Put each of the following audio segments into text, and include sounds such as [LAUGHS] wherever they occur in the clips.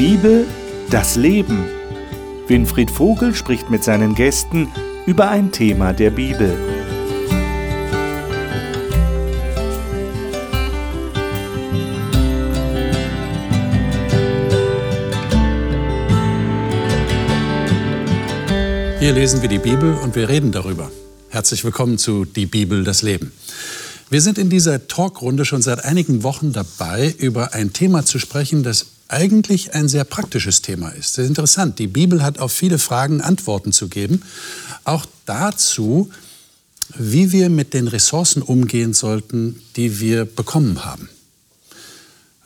Bibel, das Leben. Winfried Vogel spricht mit seinen Gästen über ein Thema der Bibel. Hier lesen wir die Bibel und wir reden darüber. Herzlich willkommen zu Die Bibel, das Leben. Wir sind in dieser Talkrunde schon seit einigen Wochen dabei, über ein Thema zu sprechen, das eigentlich ein sehr praktisches Thema ist. Sehr interessant. Die Bibel hat auf viele Fragen Antworten zu geben. Auch dazu, wie wir mit den Ressourcen umgehen sollten, die wir bekommen haben.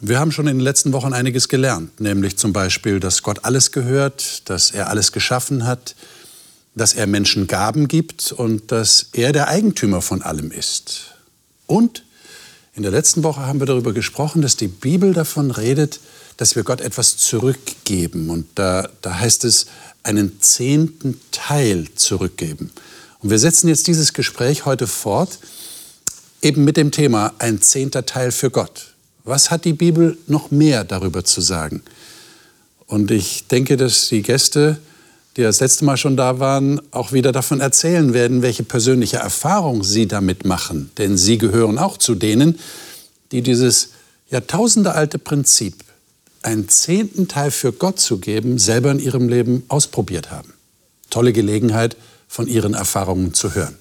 Wir haben schon in den letzten Wochen einiges gelernt, nämlich zum Beispiel, dass Gott alles gehört, dass er alles geschaffen hat, dass er Menschen Gaben gibt und dass er der Eigentümer von allem ist. Und in der letzten Woche haben wir darüber gesprochen, dass die Bibel davon redet, dass wir Gott etwas zurückgeben. Und da, da heißt es, einen zehnten Teil zurückgeben. Und wir setzen jetzt dieses Gespräch heute fort, eben mit dem Thema ein zehnter Teil für Gott. Was hat die Bibel noch mehr darüber zu sagen? Und ich denke, dass die Gäste die das letzte Mal schon da waren, auch wieder davon erzählen werden, welche persönliche Erfahrung sie damit machen. Denn sie gehören auch zu denen, die dieses jahrtausendealte Prinzip, einen zehnten Teil für Gott zu geben, selber in ihrem Leben ausprobiert haben. Tolle Gelegenheit, von ihren Erfahrungen zu hören.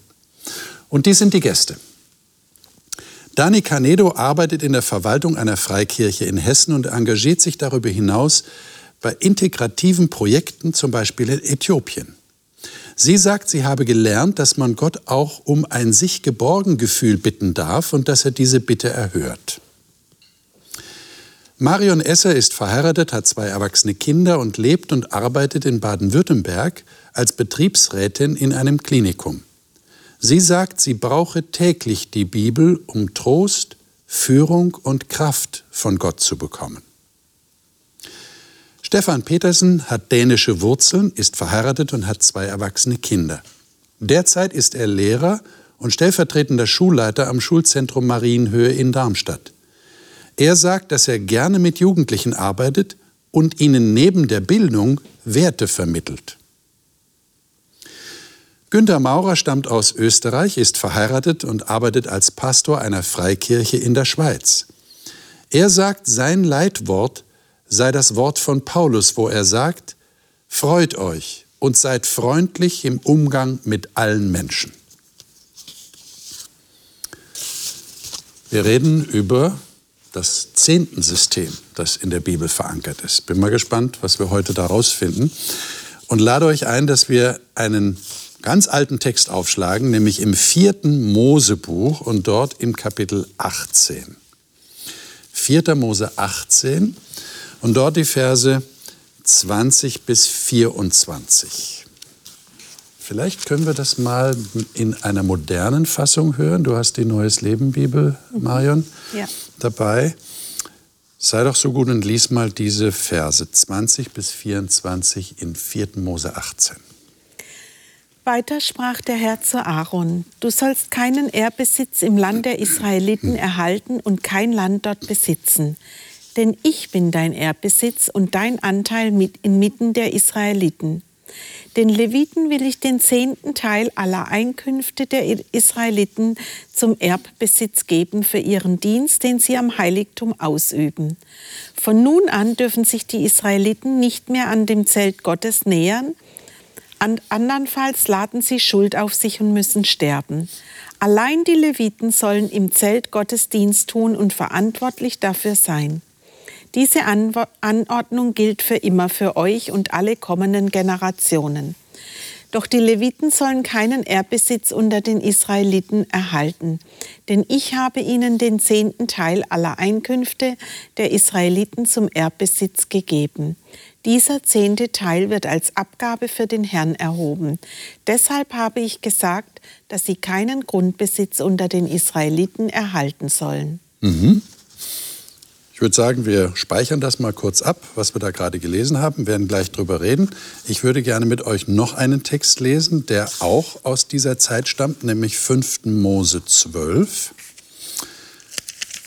Und die sind die Gäste. Dani Canedo arbeitet in der Verwaltung einer Freikirche in Hessen und engagiert sich darüber hinaus bei integrativen Projekten, zum Beispiel in Äthiopien. Sie sagt, sie habe gelernt, dass man Gott auch um ein sich geborgen Gefühl bitten darf und dass er diese Bitte erhört. Marion Esser ist verheiratet, hat zwei erwachsene Kinder und lebt und arbeitet in Baden-Württemberg als Betriebsrätin in einem Klinikum. Sie sagt, sie brauche täglich die Bibel, um Trost, Führung und Kraft von Gott zu bekommen. Stefan Petersen hat dänische Wurzeln, ist verheiratet und hat zwei erwachsene Kinder. Derzeit ist er Lehrer und stellvertretender Schulleiter am Schulzentrum Marienhöhe in Darmstadt. Er sagt, dass er gerne mit Jugendlichen arbeitet und ihnen neben der Bildung Werte vermittelt. Günter Maurer stammt aus Österreich, ist verheiratet und arbeitet als Pastor einer Freikirche in der Schweiz. Er sagt, sein Leitwort sei das Wort von Paulus, wo er sagt, Freut euch und seid freundlich im Umgang mit allen Menschen. Wir reden über das Zehntensystem, das in der Bibel verankert ist. Bin mal gespannt, was wir heute daraus finden. Und lade euch ein, dass wir einen ganz alten Text aufschlagen, nämlich im vierten Mosebuch und dort im Kapitel 18. 4. Mose 18. Und dort die Verse 20 bis 24. Vielleicht können wir das mal in einer modernen Fassung hören. Du hast die Neues Leben Bibel. Marion, ja. Dabei. Sei doch so gut und lies mal diese Verse 20 bis 24 in 4. Mose 18. Weiter sprach der Herr zu Aaron, du sollst keinen Ehrbesitz im Land der Israeliten erhalten und kein Land dort besitzen denn ich bin dein Erbbesitz und dein Anteil mit inmitten der Israeliten. Den Leviten will ich den zehnten Teil aller Einkünfte der Israeliten zum Erbbesitz geben für ihren Dienst, den sie am Heiligtum ausüben. Von nun an dürfen sich die Israeliten nicht mehr an dem Zelt Gottes nähern, andernfalls laden sie Schuld auf sich und müssen sterben. Allein die Leviten sollen im Zelt Gottes Dienst tun und verantwortlich dafür sein. Diese Anordnung gilt für immer für euch und alle kommenden Generationen. Doch die Leviten sollen keinen Erbbesitz unter den Israeliten erhalten, denn ich habe ihnen den zehnten Teil aller Einkünfte der Israeliten zum Erbbesitz gegeben. Dieser zehnte Teil wird als Abgabe für den Herrn erhoben. Deshalb habe ich gesagt, dass sie keinen Grundbesitz unter den Israeliten erhalten sollen. Mhm. Ich würde sagen, wir speichern das mal kurz ab, was wir da gerade gelesen haben, werden gleich drüber reden. Ich würde gerne mit euch noch einen Text lesen, der auch aus dieser Zeit stammt, nämlich 5. Mose 12.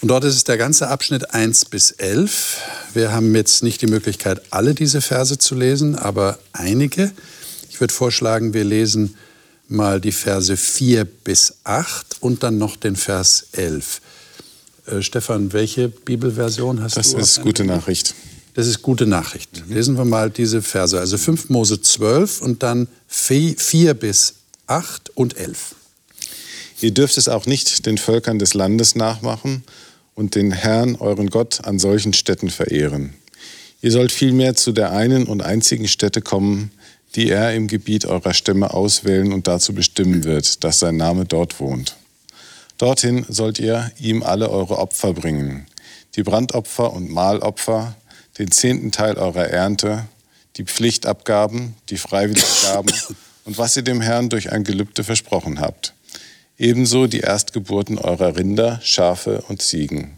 Und dort ist es der ganze Abschnitt 1 bis 11. Wir haben jetzt nicht die Möglichkeit, alle diese Verse zu lesen, aber einige. Ich würde vorschlagen, wir lesen mal die Verse 4 bis 8 und dann noch den Vers 11. Äh, Stefan, welche Bibelversion hast das du? Das ist gute Nachricht. Das ist gute Nachricht. Mhm. Lesen wir mal diese Verse. Also 5 Mose 12 und dann 4 bis 8 und 11. Ihr dürft es auch nicht den Völkern des Landes nachmachen und den Herrn, euren Gott, an solchen Städten verehren. Ihr sollt vielmehr zu der einen und einzigen Stätte kommen, die er im Gebiet eurer Stämme auswählen und dazu bestimmen wird, dass sein Name dort wohnt. Dorthin sollt ihr ihm alle eure Opfer bringen, die Brandopfer und Mahlopfer, den zehnten Teil eurer Ernte, die Pflichtabgaben, die Freiwilliggaben [LAUGHS] und was ihr dem Herrn durch ein Gelübde versprochen habt. Ebenso die Erstgeburten eurer Rinder, Schafe und Ziegen.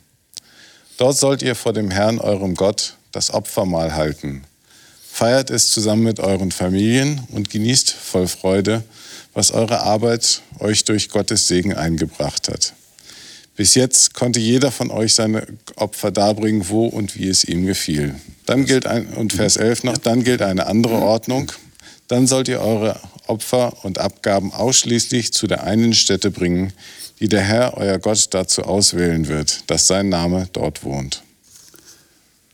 Dort sollt ihr vor dem Herrn, eurem Gott, das Opfermahl halten. Feiert es zusammen mit euren Familien und genießt voll Freude, was eure Arbeit euch durch Gottes Segen eingebracht hat. Bis jetzt konnte jeder von euch seine Opfer darbringen, wo und wie es ihm gefiel. Dann gilt ein, und Vers 11 noch, dann gilt eine andere Ordnung. Dann sollt ihr eure Opfer und Abgaben ausschließlich zu der einen Stätte bringen, die der Herr, euer Gott, dazu auswählen wird, dass sein Name dort wohnt.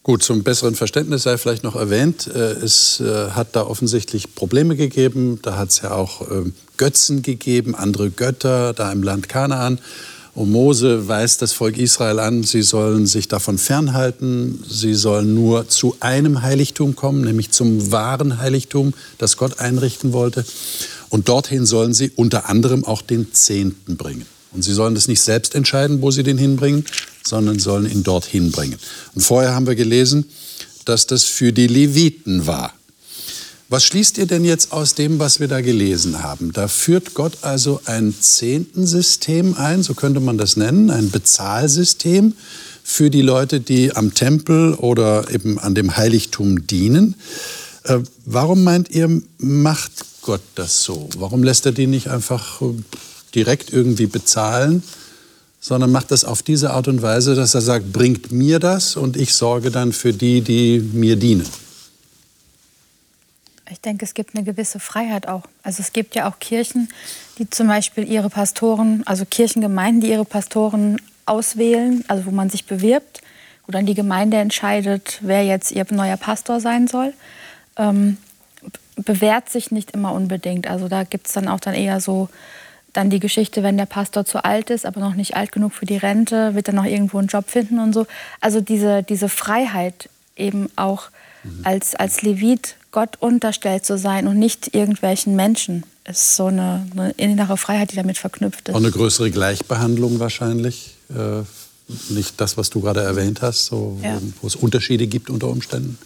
Gut, zum besseren Verständnis sei vielleicht noch erwähnt, äh, es äh, hat da offensichtlich Probleme gegeben. Da hat es ja auch ähm, Götzen gegeben, andere Götter da im Land Kanaan. Und Mose weist das Volk Israel an, sie sollen sich davon fernhalten, sie sollen nur zu einem Heiligtum kommen, nämlich zum wahren Heiligtum, das Gott einrichten wollte. Und dorthin sollen sie unter anderem auch den Zehnten bringen. Und sie sollen das nicht selbst entscheiden, wo sie den hinbringen, sondern sollen ihn dorthin bringen. Und vorher haben wir gelesen, dass das für die Leviten war. Was schließt ihr denn jetzt aus dem, was wir da gelesen haben? Da führt Gott also ein Zehntensystem ein, so könnte man das nennen, ein Bezahlsystem für die Leute, die am Tempel oder eben an dem Heiligtum dienen. Äh, warum meint ihr, macht Gott das so? Warum lässt er die nicht einfach äh, direkt irgendwie bezahlen, sondern macht das auf diese Art und Weise, dass er sagt, bringt mir das und ich sorge dann für die, die mir dienen? Ich denke, es gibt eine gewisse Freiheit auch. Also es gibt ja auch Kirchen, die zum Beispiel ihre Pastoren, also Kirchengemeinden, die ihre Pastoren auswählen, also wo man sich bewirbt, wo dann die Gemeinde entscheidet, wer jetzt ihr neuer Pastor sein soll. Ähm, bewährt sich nicht immer unbedingt. Also da gibt es dann auch dann eher so dann die Geschichte, wenn der Pastor zu alt ist, aber noch nicht alt genug für die Rente, wird er noch irgendwo einen Job finden und so. Also diese, diese Freiheit eben auch mhm. als, als Levit Gott unterstellt zu sein und nicht irgendwelchen Menschen. Ist so eine, eine innere Freiheit, die damit verknüpft ist. Auch eine größere Gleichbehandlung wahrscheinlich. Äh, nicht das, was du gerade erwähnt hast, so, ja. wo, es Unterschiede gibt unter Umständen.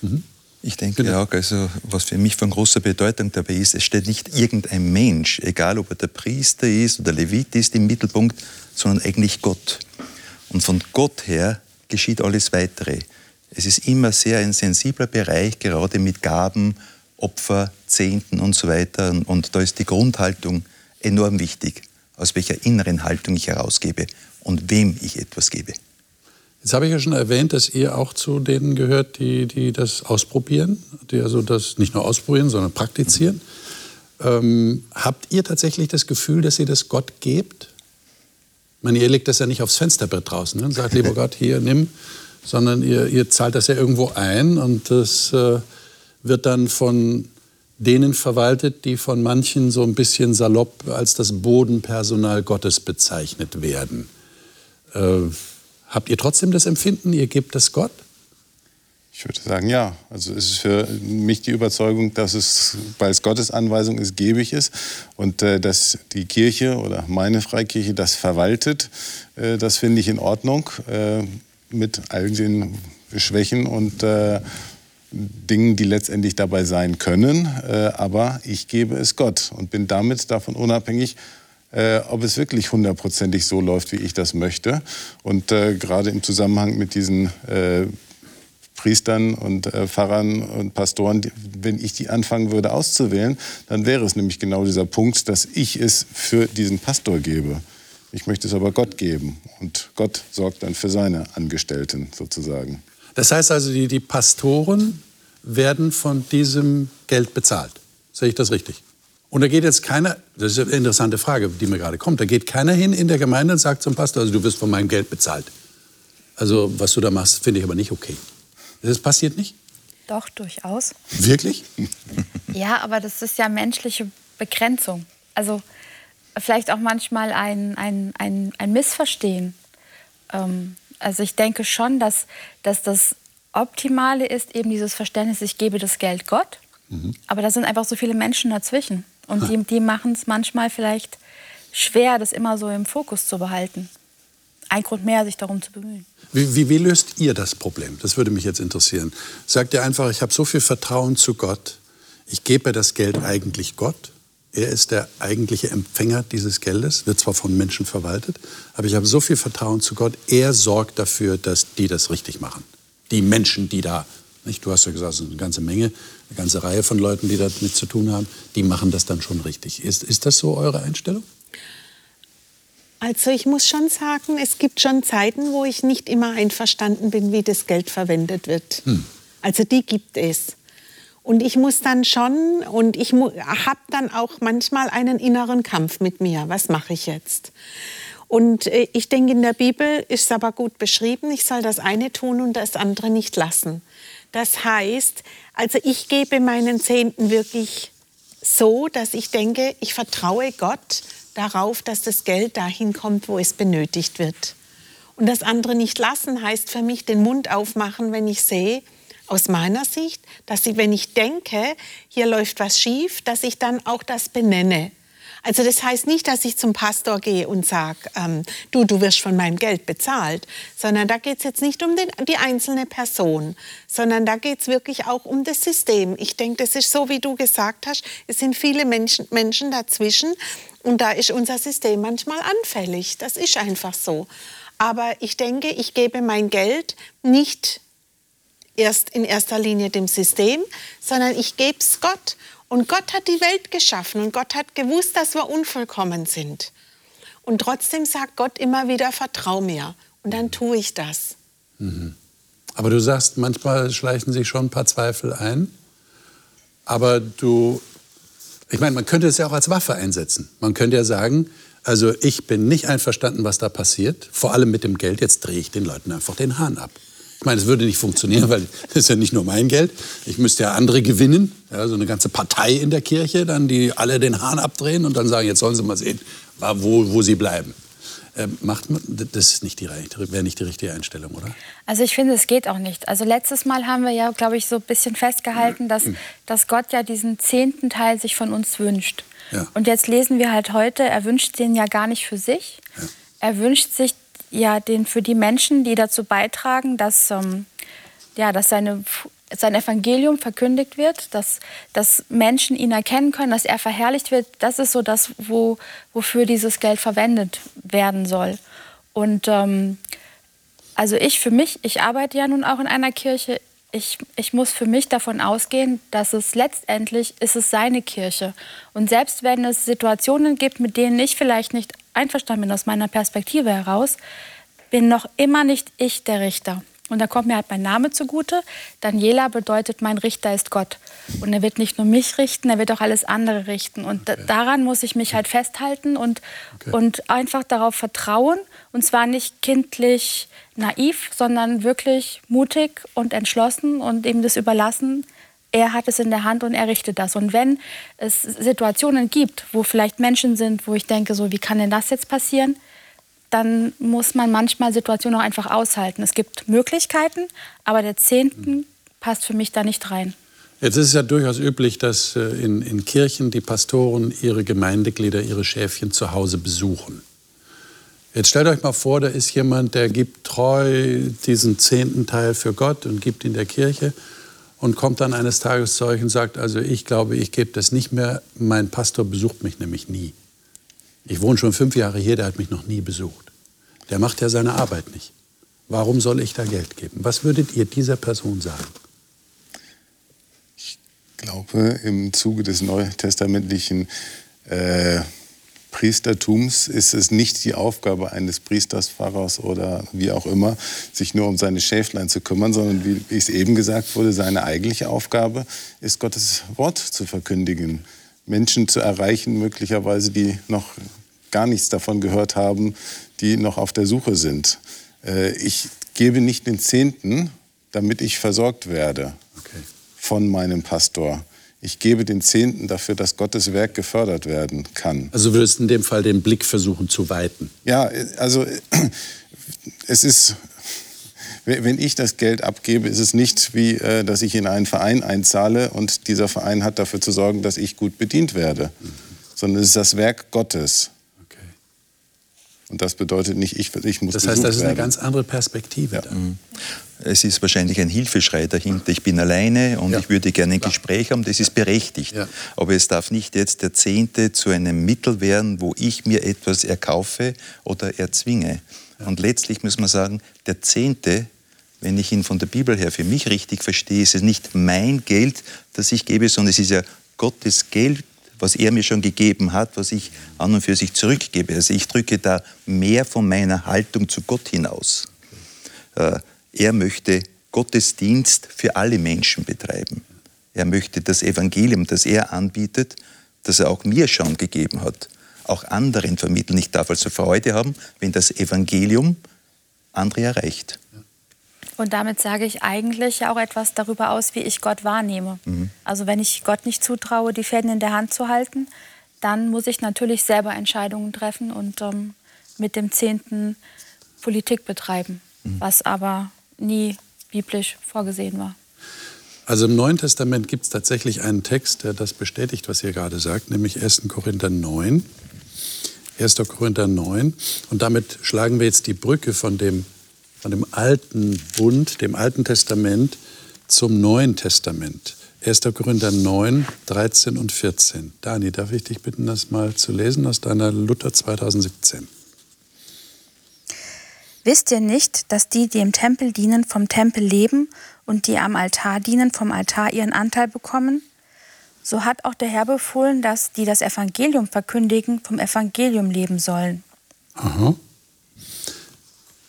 Mhm. Ich denke genau. auch, also was für mich von großer Bedeutung dabei ist, es steht nicht irgendein Mensch, egal ob er der Priester ist oder Levit ist im Mittelpunkt, sondern eigentlich Gott. Und von Gott her geschieht alles Weitere. Es ist immer sehr ein sensibler Bereich, gerade mit Gaben, Opfer, Zehnten und so weiter. Und da ist die Grundhaltung enorm wichtig, aus welcher inneren Haltung ich herausgebe und wem ich etwas gebe. Jetzt habe ich ja schon erwähnt, dass ihr auch zu denen gehört, die, die das ausprobieren, die also das nicht nur ausprobieren, sondern praktizieren. Ähm, habt ihr tatsächlich das Gefühl, dass ihr das Gott gebt? Ich meine, ihr legt das ja nicht aufs Fensterbrett draußen ne? und sagt, lieber [LAUGHS] Gott, hier, nimm sondern ihr, ihr zahlt das ja irgendwo ein und das äh, wird dann von denen verwaltet, die von manchen so ein bisschen salopp als das Bodenpersonal Gottes bezeichnet werden. Äh, habt ihr trotzdem das Empfinden, ihr gebt das Gott? Ich würde sagen, ja. Also es ist für mich die Überzeugung, dass es, weil es Gottes Anweisung ist, gebe ich es. Und äh, dass die Kirche oder meine Freikirche das verwaltet, äh, das finde ich in Ordnung. Mit all den Schwächen und äh, Dingen, die letztendlich dabei sein können. Äh, aber ich gebe es Gott und bin damit davon unabhängig, äh, ob es wirklich hundertprozentig so läuft, wie ich das möchte. Und äh, gerade im Zusammenhang mit diesen äh, Priestern und äh, Pfarrern und Pastoren, die, wenn ich die anfangen würde auszuwählen, dann wäre es nämlich genau dieser Punkt, dass ich es für diesen Pastor gebe. Ich möchte es aber Gott geben und Gott sorgt dann für seine Angestellten sozusagen. Das heißt also, die, die Pastoren werden von diesem Geld bezahlt. Sehe ich das richtig? Und da geht jetzt keiner, das ist eine interessante Frage, die mir gerade kommt, da geht keiner hin in der Gemeinde und sagt zum Pastor, also du wirst von meinem Geld bezahlt. Also was du da machst, finde ich aber nicht okay. Das passiert nicht? Doch, durchaus. Wirklich? ja, aber das ist ja menschliche Begrenzung. Also vielleicht auch manchmal ein, ein, ein, ein Missverstehen. Ähm, also ich denke schon, dass, dass das Optimale ist eben dieses Verständnis, ich gebe das Geld Gott, mhm. aber da sind einfach so viele Menschen dazwischen. Und die, die machen es manchmal vielleicht schwer, das immer so im Fokus zu behalten. Ein Grund mehr, sich darum zu bemühen. Wie, wie, wie löst ihr das Problem? Das würde mich jetzt interessieren. Sagt ihr einfach, ich habe so viel Vertrauen zu Gott, ich gebe das Geld eigentlich Gott er ist der eigentliche Empfänger dieses Geldes, wird zwar von Menschen verwaltet, aber ich habe so viel Vertrauen zu Gott. Er sorgt dafür, dass die das richtig machen. Die Menschen, die da, nicht, du hast ja gesagt, es sind eine ganze Menge, eine ganze Reihe von Leuten, die damit zu tun haben, die machen das dann schon richtig. Ist, ist das so eure Einstellung? Also ich muss schon sagen, es gibt schon Zeiten, wo ich nicht immer einverstanden bin, wie das Geld verwendet wird. Hm. Also die gibt es. Und ich muss dann schon, und ich habe dann auch manchmal einen inneren Kampf mit mir. Was mache ich jetzt? Und äh, ich denke, in der Bibel ist es aber gut beschrieben, ich soll das eine tun und das andere nicht lassen. Das heißt, also ich gebe meinen Zehnten wirklich so, dass ich denke, ich vertraue Gott darauf, dass das Geld dahin kommt, wo es benötigt wird. Und das andere nicht lassen heißt für mich den Mund aufmachen, wenn ich sehe, aus meiner Sicht, dass ich, wenn ich denke, hier läuft was schief, dass ich dann auch das benenne. Also das heißt nicht, dass ich zum Pastor gehe und sage, ähm, du, du wirst von meinem Geld bezahlt, sondern da geht es jetzt nicht um den, die einzelne Person, sondern da geht es wirklich auch um das System. Ich denke, das ist so, wie du gesagt hast, es sind viele Menschen, Menschen dazwischen und da ist unser System manchmal anfällig. Das ist einfach so. Aber ich denke, ich gebe mein Geld nicht erst in erster Linie dem System, sondern ich gebe es Gott. Und Gott hat die Welt geschaffen und Gott hat gewusst, dass wir unvollkommen sind. Und trotzdem sagt Gott immer wieder, vertrau mir. Und dann tue ich das. Mhm. Aber du sagst, manchmal schleichen sich schon ein paar Zweifel ein. Aber du, ich meine, man könnte es ja auch als Waffe einsetzen. Man könnte ja sagen, also ich bin nicht einverstanden, was da passiert. Vor allem mit dem Geld. Jetzt drehe ich den Leuten einfach den Hahn ab. Ich meine, es würde nicht funktionieren, weil das ist ja nicht nur mein Geld. Ich müsste ja andere gewinnen, ja, so eine ganze Partei in der Kirche, dann die alle den Hahn abdrehen und dann sagen, jetzt sollen sie mal sehen, wo, wo sie bleiben. Ähm, macht man, das ist nicht die, wäre nicht die richtige Einstellung, oder? Also ich finde, es geht auch nicht. Also letztes Mal haben wir ja, glaube ich, so ein bisschen festgehalten, dass, [CLEARS THROAT] dass Gott ja diesen zehnten Teil sich von uns wünscht. Ja. Und jetzt lesen wir halt heute, er wünscht den ja gar nicht für sich. Ja. Er wünscht sich ja, den für die Menschen, die dazu beitragen, dass, ähm, ja, dass seine, sein Evangelium verkündigt wird, dass, dass Menschen ihn erkennen können, dass er verherrlicht wird. Das ist so das, wo, wofür dieses Geld verwendet werden soll. Und ähm, also ich für mich, ich arbeite ja nun auch in einer Kirche, ich, ich muss für mich davon ausgehen, dass es letztendlich ist es seine Kirche. Und selbst wenn es Situationen gibt, mit denen ich vielleicht nicht einverstanden bin aus meiner Perspektive heraus, bin noch immer nicht ich der Richter. Und da kommt mir halt mein Name zugute. Daniela bedeutet, mein Richter ist Gott. Und er wird nicht nur mich richten, er wird auch alles andere richten. Und okay. daran muss ich mich halt festhalten und, okay. und einfach darauf vertrauen. Und zwar nicht kindlich naiv, sondern wirklich mutig und entschlossen und ihm das überlassen. Er hat es in der Hand und er richtet das. Und wenn es Situationen gibt, wo vielleicht Menschen sind, wo ich denke, so, wie kann denn das jetzt passieren? dann muss man manchmal Situationen auch einfach aushalten. Es gibt Möglichkeiten, aber der Zehnten passt für mich da nicht rein. Jetzt ist es ja durchaus üblich, dass äh, in, in Kirchen die Pastoren ihre Gemeindeglieder, ihre Schäfchen zu Hause besuchen. Jetzt stellt euch mal vor, da ist jemand, der gibt treu diesen zehnten Teil für Gott und gibt in der Kirche und kommt dann eines Tages zu euch und sagt, also ich glaube, ich gebe das nicht mehr, mein Pastor besucht mich nämlich nie. Ich wohne schon fünf Jahre hier, der hat mich noch nie besucht. Der macht ja seine Arbeit nicht. Warum soll ich da Geld geben? Was würdet ihr dieser Person sagen? Ich glaube, im Zuge des neutestamentlichen äh, Priestertums ist es nicht die Aufgabe eines Priesters, Pfarrers oder wie auch immer, sich nur um seine Schäflein zu kümmern, sondern wie es eben gesagt wurde, seine eigentliche Aufgabe ist, Gottes Wort zu verkündigen, Menschen zu erreichen, möglicherweise, die noch gar nichts davon gehört haben, die noch auf der Suche sind. Äh, ich gebe nicht den Zehnten, damit ich versorgt werde okay. von meinem Pastor ich gebe den Zehnten dafür, dass Gottes Werk gefördert werden kann. Also würdest du in dem Fall den Blick versuchen zu weiten? Ja, also [CLEARS THROAT] es ist, wenn ich das Geld abgebe, ist es nicht wie, äh, dass ich in einen Verein einzahle und dieser Verein hat dafür zu sorgen, dass ich gut bedient werde, mhm. sondern es ist das Werk Gottes. Und das bedeutet nicht, ich, ich muss Das heißt, das ist eine ganz andere Perspektive. Ja. Mhm. Es ist wahrscheinlich ein Hilfeschrei dahinter. Ich bin alleine und ja. ich würde gerne ein Klar. Gespräch haben. Das ist berechtigt. Ja. Aber es darf nicht jetzt der Zehnte zu einem Mittel werden, wo ich mir etwas erkaufe oder erzwinge. Und letztlich muss man sagen, der Zehnte, wenn ich ihn von der Bibel her für mich richtig verstehe, ist es nicht mein Geld, das ich gebe, sondern es ist ja Gottes Geld, was er mir schon gegeben hat, was ich an und für sich zurückgebe. Also ich drücke da mehr von meiner Haltung zu Gott hinaus. Äh, er möchte Gottesdienst für alle Menschen betreiben. Er möchte das Evangelium, das er anbietet, das er auch mir schon gegeben hat, auch anderen vermitteln. Ich darf also Freude haben, wenn das Evangelium andere erreicht. Und damit sage ich eigentlich auch etwas darüber aus, wie ich Gott wahrnehme. Mhm. Also wenn ich Gott nicht zutraue, die Fäden in der Hand zu halten, dann muss ich natürlich selber Entscheidungen treffen und ähm, mit dem Zehnten Politik betreiben, mhm. was aber nie biblisch vorgesehen war. Also im Neuen Testament gibt es tatsächlich einen Text, der das bestätigt, was ihr gerade sagt, nämlich 1. Korinther 9. 1. Korinther 9. Und damit schlagen wir jetzt die Brücke von dem von dem alten Bund, dem Alten Testament zum Neuen Testament. 1. Korinther 9, 13 und 14. Dani, darf ich dich bitten, das mal zu lesen aus deiner Luther 2017? Wisst ihr nicht, dass die, die im Tempel dienen, vom Tempel leben und die am Altar dienen, vom Altar ihren Anteil bekommen? So hat auch der Herr befohlen, dass die das Evangelium verkündigen, vom Evangelium leben sollen. Aha.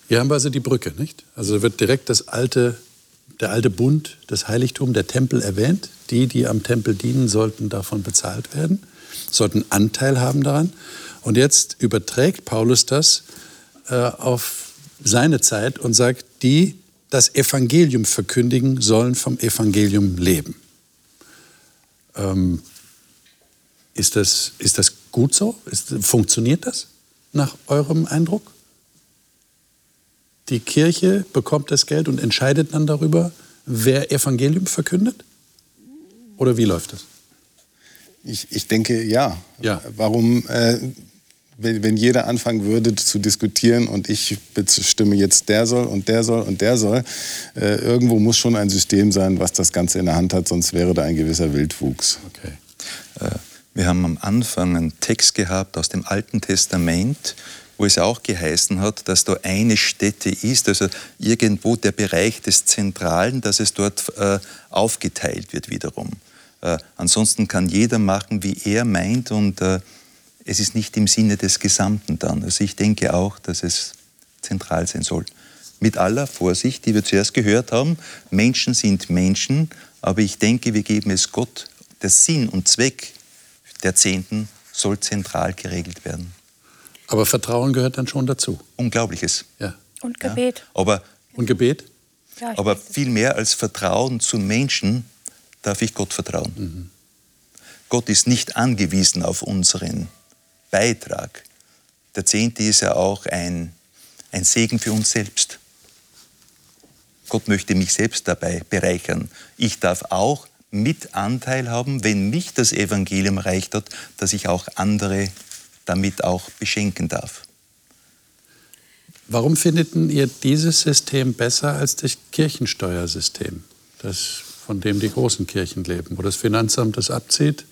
Hier haben wir also die Brücke, nicht? Also wird direkt das alte, der alte Bund, das Heiligtum, der Tempel erwähnt. Die, die am Tempel dienen, sollten davon bezahlt werden, sollten Anteil haben daran. Und jetzt überträgt Paulus das äh, auf seine Zeit und sagt, die das Evangelium verkündigen, sollen vom Evangelium leben. Ähm, ist, das, ist das gut so? Ist, funktioniert das nach eurem Eindruck? Die Kirche bekommt das Geld und entscheidet dann darüber, wer Evangelium verkündet? Oder wie läuft das? Ich, ich denke ja. ja. Warum, äh, wenn, wenn, jeder anfangen würde zu diskutieren und ich bestimme jetzt, der soll und der soll und der soll, äh, irgendwo muss schon ein System sein, was das Ganze in der Hand hat, sonst wäre da ein gewisser Wildwuchs. Okay. Äh, wir haben am Anfang einen Text gehabt aus dem Alten Testament, wo es auch geheißen hat, dass da eine Stätte ist, also irgendwo der Bereich des Zentralen, dass es dort äh, aufgeteilt wird wiederum. Äh, ansonsten kann jeder machen, wie er meint und äh, es ist nicht im Sinne des Gesamten dann. Also ich denke auch, dass es zentral sein soll. Mit aller Vorsicht, die wir zuerst gehört haben, Menschen sind Menschen, aber ich denke, wir geben es Gott. Der Sinn und Zweck der Zehnten soll zentral geregelt werden. Aber Vertrauen gehört dann schon dazu. Unglaubliches. Ja. Und Gebet. Ja. Aber, Und Gebet? Ja, aber viel mehr als Vertrauen zu Menschen darf ich Gott vertrauen. Mhm. Gott ist nicht angewiesen auf unseren Beitrag. Der Zehnte ist ja auch ein, ein Segen für uns selbst. Gott möchte mich selbst dabei bereichern. Ich darf auch mit Anteil haben, wenn mich das Evangelium reicht hat, dass ich auch andere damit auch beschenken darf. Warum findet ihr dieses System besser als das Kirchensteuersystem, das, von dem die großen Kirchen leben, wo das Finanzamt das abzieht?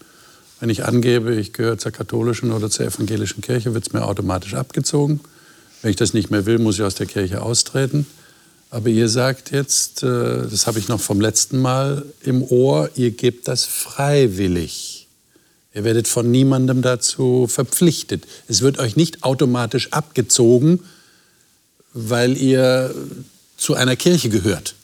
Wenn ich angebe, ich gehöre zur katholischen oder zur evangelischen Kirche, wird es mir automatisch abgezogen. Wenn ich das nicht mehr will, muss ich aus der Kirche austreten. Aber ihr sagt jetzt, äh, das habe ich noch vom letzten Mal im Ohr, ihr gebt das freiwillig Ihr werdet von niemandem dazu verpflichtet. Es wird euch nicht automatisch abgezogen, weil ihr zu einer Kirche gehört.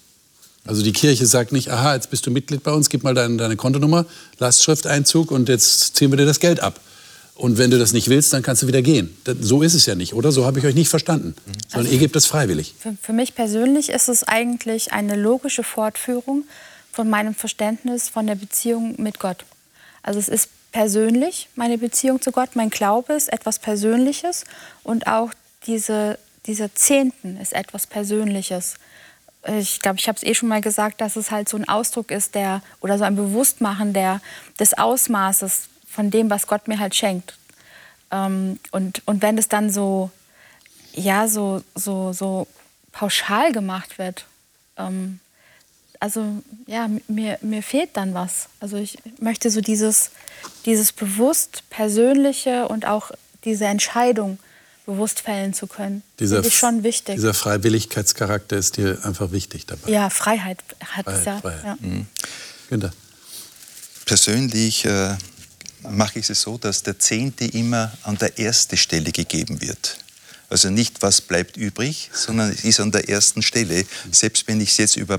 Also die Kirche sagt nicht, aha, jetzt bist du Mitglied bei uns, gib mal deine, deine Kontonummer, Lastschrifteinzug und jetzt ziehen wir dir das Geld ab. Und wenn du das nicht willst, dann kannst du wieder gehen. So ist es ja nicht, oder? So habe ich euch nicht verstanden. Sondern also, ihr gebt das freiwillig. Für, für mich persönlich ist es eigentlich eine logische Fortführung von meinem Verständnis von der Beziehung mit Gott. Also es ist persönlich, meine Beziehung zu Gott, mein Glaube ist etwas Persönliches und auch diese, diese Zehnten ist etwas Persönliches. Ich glaube, ich habe es eh schon mal gesagt, dass es halt so ein Ausdruck ist, der oder so ein Bewusstmachen der, des Ausmaßes von dem, was Gott mir halt schenkt. Ähm, und, und wenn es dann so, ja, so, so, so pauschal gemacht wird, ähm, also ja, mir, mir fehlt dann was. Also ich möchte so dieses, dieses bewusst Persönliche und auch diese Entscheidung bewusst fällen zu können. Dieser, das ist schon wichtig. Dieser Freiwilligkeitscharakter ist dir einfach wichtig dabei. Ja, Freiheit hat es ja. Freiheit. ja. Mhm. Günther. Persönlich äh, mache ich es so, dass der Zehnte immer an der ersten Stelle gegeben wird. Also nicht, was bleibt übrig, sondern es ist an der ersten Stelle. Selbst wenn ich es jetzt über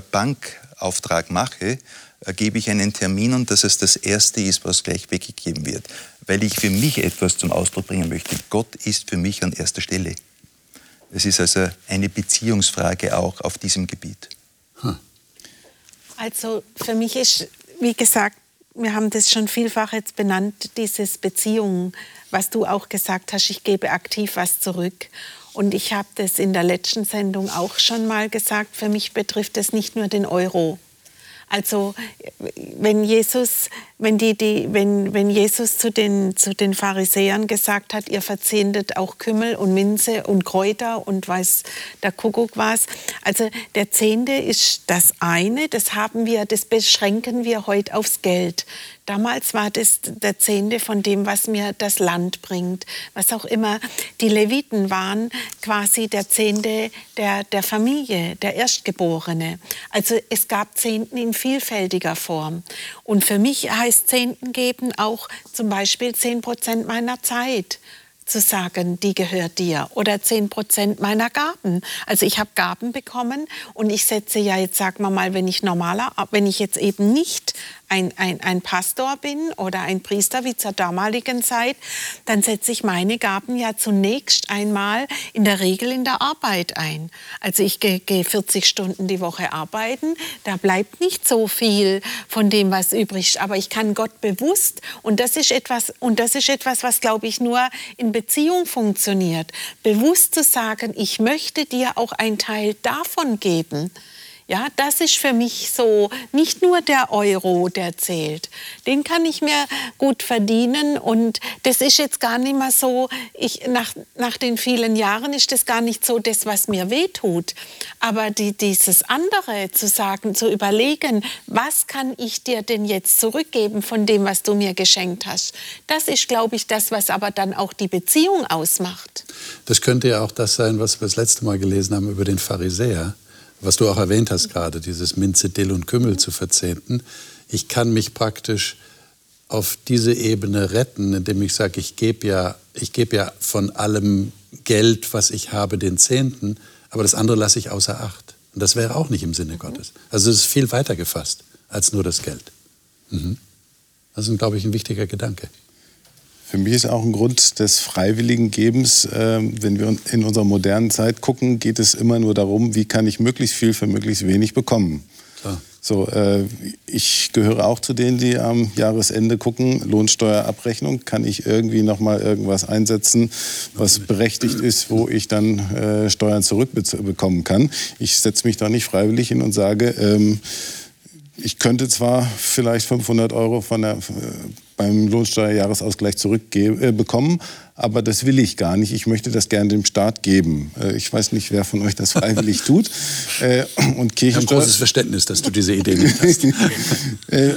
Bankauftrag mache, äh, gebe ich einen Termin und dass es das Erste ist, was gleich weggegeben wird. Weil ich für mich etwas zum Ausdruck bringen möchte. Gott ist für mich an erster Stelle. Es ist also eine Beziehungsfrage auch auf diesem Gebiet. Hm. Also für mich ist, wie gesagt, wir haben das schon vielfach jetzt benannt, dieses Beziehung, was du auch gesagt hast, ich gebe aktiv was zurück. Und ich habe das in der letzten Sendung auch schon mal gesagt, für mich betrifft es nicht nur den Euro. Also wenn Jesus, wenn, die, die, wenn, wenn Jesus zu den, zu den Pharisäern gesagt hat, ihr verzehntet auch Kümmel und Minze und Kräuter und weiß der Kuckuck was. Also der Zehnte ist das eine, das haben wir, das beschränken wir heute aufs Geld. Damals war das der Zehnte von dem, was mir das Land bringt. Was auch immer. Die Leviten waren quasi der Zehnte der, der Familie, der Erstgeborene. Also es gab Zehnten in vielfältiger Form. Und für mich heißt Zehnten geben auch zum Beispiel zehn Prozent meiner Zeit zu sagen, die gehört dir oder zehn Prozent meiner Gaben. Also ich habe Gaben bekommen und ich setze ja jetzt, sagen wir mal, wenn ich normaler, wenn ich jetzt eben nicht ein, ein, ein Pastor bin oder ein Priester wie zur damaligen Zeit, dann setze ich meine Gaben ja zunächst einmal in der Regel in der Arbeit ein. Also ich gehe, gehe 40 Stunden die Woche arbeiten, da bleibt nicht so viel von dem, was übrig ist. Aber ich kann Gott bewusst, und das ist etwas, und das ist etwas was, glaube ich, nur in Beziehung funktioniert, bewusst zu sagen, ich möchte dir auch einen Teil davon geben. Ja, das ist für mich so nicht nur der Euro, der zählt. Den kann ich mir gut verdienen und das ist jetzt gar nicht mehr so, ich, nach, nach den vielen Jahren ist das gar nicht so das, was mir wehtut. Aber die, dieses andere zu sagen, zu überlegen, was kann ich dir denn jetzt zurückgeben von dem, was du mir geschenkt hast, das ist, glaube ich, das, was aber dann auch die Beziehung ausmacht. Das könnte ja auch das sein, was wir das letzte Mal gelesen haben über den Pharisäer was du auch erwähnt hast gerade, dieses Minze, Dill und Kümmel zu verzehnten. Ich kann mich praktisch auf diese Ebene retten, indem ich sage, ich gebe ja, ich gebe ja von allem Geld, was ich habe, den Zehnten, aber das andere lasse ich außer Acht. Und das wäre auch nicht im Sinne Gottes. Also es ist viel weiter gefasst als nur das Geld. Mhm. Das ist, glaube ich, ein wichtiger Gedanke. Für mich ist auch ein Grund des freiwilligen Gebens, äh, wenn wir in unserer modernen Zeit gucken, geht es immer nur darum, wie kann ich möglichst viel für möglichst wenig bekommen. Klar. So, äh, ich gehöre auch zu denen, die am Jahresende gucken, Lohnsteuerabrechnung, kann ich irgendwie noch mal irgendwas einsetzen, was berechtigt ist, wo ich dann äh, Steuern zurückbekommen kann. Ich setze mich da nicht freiwillig hin und sage, ähm, ich könnte zwar vielleicht 500 Euro von der, beim Lohnsteuerjahresausgleich zurückbekommen, äh, aber das will ich gar nicht. Ich möchte das gerne dem Staat geben. Äh, ich weiß nicht, wer von euch das freiwillig [LAUGHS] tut. Äh, und Kirchensteuer... Ich habe großes Verständnis, dass du diese Idee nicht hast. [LAUGHS] Äh,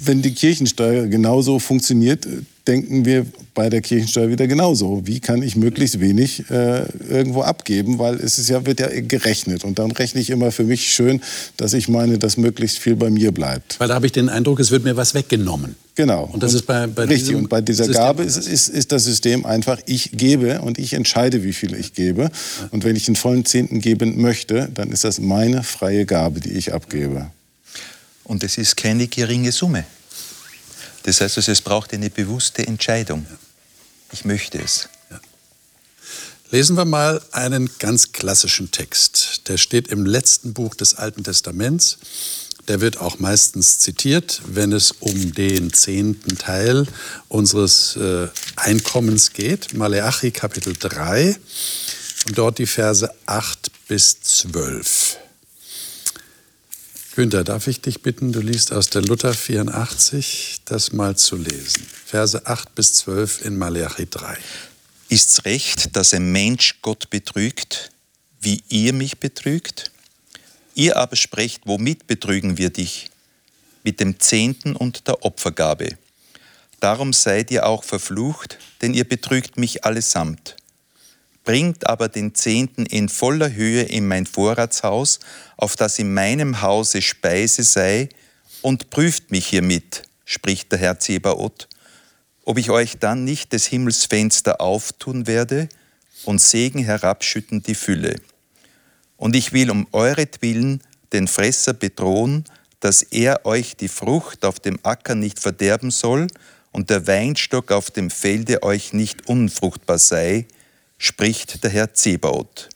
wenn die Kirchensteuer genauso funktioniert, denken wir bei der Kirchensteuer wieder genauso. Wie kann ich möglichst wenig äh, irgendwo abgeben, weil es ist ja, wird ja gerechnet. Und dann rechne ich immer für mich schön, dass ich meine, dass möglichst viel bei mir bleibt. Weil da habe ich den Eindruck, es wird mir was weggenommen. Genau. Und das und ist bei, bei Richtig, und bei dieser System Gabe ist, ist, ist, das System einfach, ich gebe und ich entscheide, wie viel ich gebe. Und wenn ich den vollen Zehnten geben möchte, dann ist das meine freie Gabe, die ich abgebe. Und es ist keine geringe Summe. Das heißt, also, es braucht eine bewusste Entscheidung. Ich möchte es. Ja. Lesen wir mal einen ganz klassischen Text. Der steht im letzten Buch des Alten Testaments. Der wird auch meistens zitiert, wenn es um den zehnten Teil unseres äh, Einkommens geht. Maleachi Kapitel 3 und dort die Verse 8 bis 12. Günther, darf ich dich bitten, du liest aus der Luther 84, das mal zu lesen. Verse 8 bis 12 in Malachi 3. Ist's recht, dass ein Mensch Gott betrügt, wie ihr mich betrügt? Ihr aber sprecht, womit betrügen wir dich? Mit dem Zehnten und der Opfergabe. Darum seid ihr auch verflucht, denn ihr betrügt mich allesamt bringt aber den Zehnten in voller Höhe in mein Vorratshaus, auf das in meinem Hause Speise sei, und prüft mich hiermit, spricht der Herr Zebaoth, ob ich euch dann nicht des Himmels Fenster auftun werde und Segen herabschütten die Fülle. Und ich will um euretwillen den Fresser bedrohen, dass er euch die Frucht auf dem Acker nicht verderben soll und der Weinstock auf dem Felde euch nicht unfruchtbar sei, spricht der Herr Zebaoth.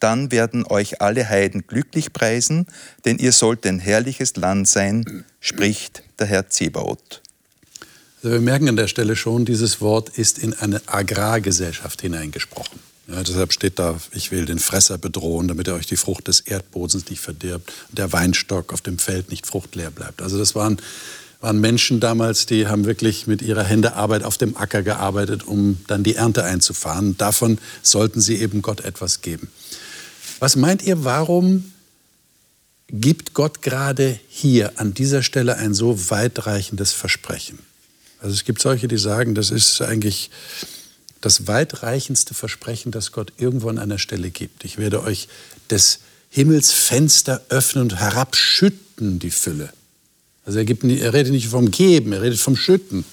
Dann werden euch alle Heiden glücklich preisen, denn ihr sollt ein herrliches Land sein, spricht der Herr Zebaoth. Also wir merken an der Stelle schon, dieses Wort ist in eine Agrargesellschaft hineingesprochen. Ja, deshalb steht da, ich will den Fresser bedrohen, damit er euch die Frucht des Erdbodens nicht verdirbt der Weinstock auf dem Feld nicht fruchtleer bleibt. Also das waren waren Menschen damals, die haben wirklich mit ihrer Händearbeit auf dem Acker gearbeitet, um dann die Ernte einzufahren. Davon sollten sie eben Gott etwas geben. Was meint ihr, warum gibt Gott gerade hier an dieser Stelle ein so weitreichendes Versprechen? Also es gibt solche, die sagen, das ist eigentlich das weitreichendste Versprechen, das Gott irgendwo an einer Stelle gibt. Ich werde euch des Himmels Fenster öffnen und herabschütten die Fülle. Also er, gibt, er redet nicht vom Geben, er redet vom Schütten.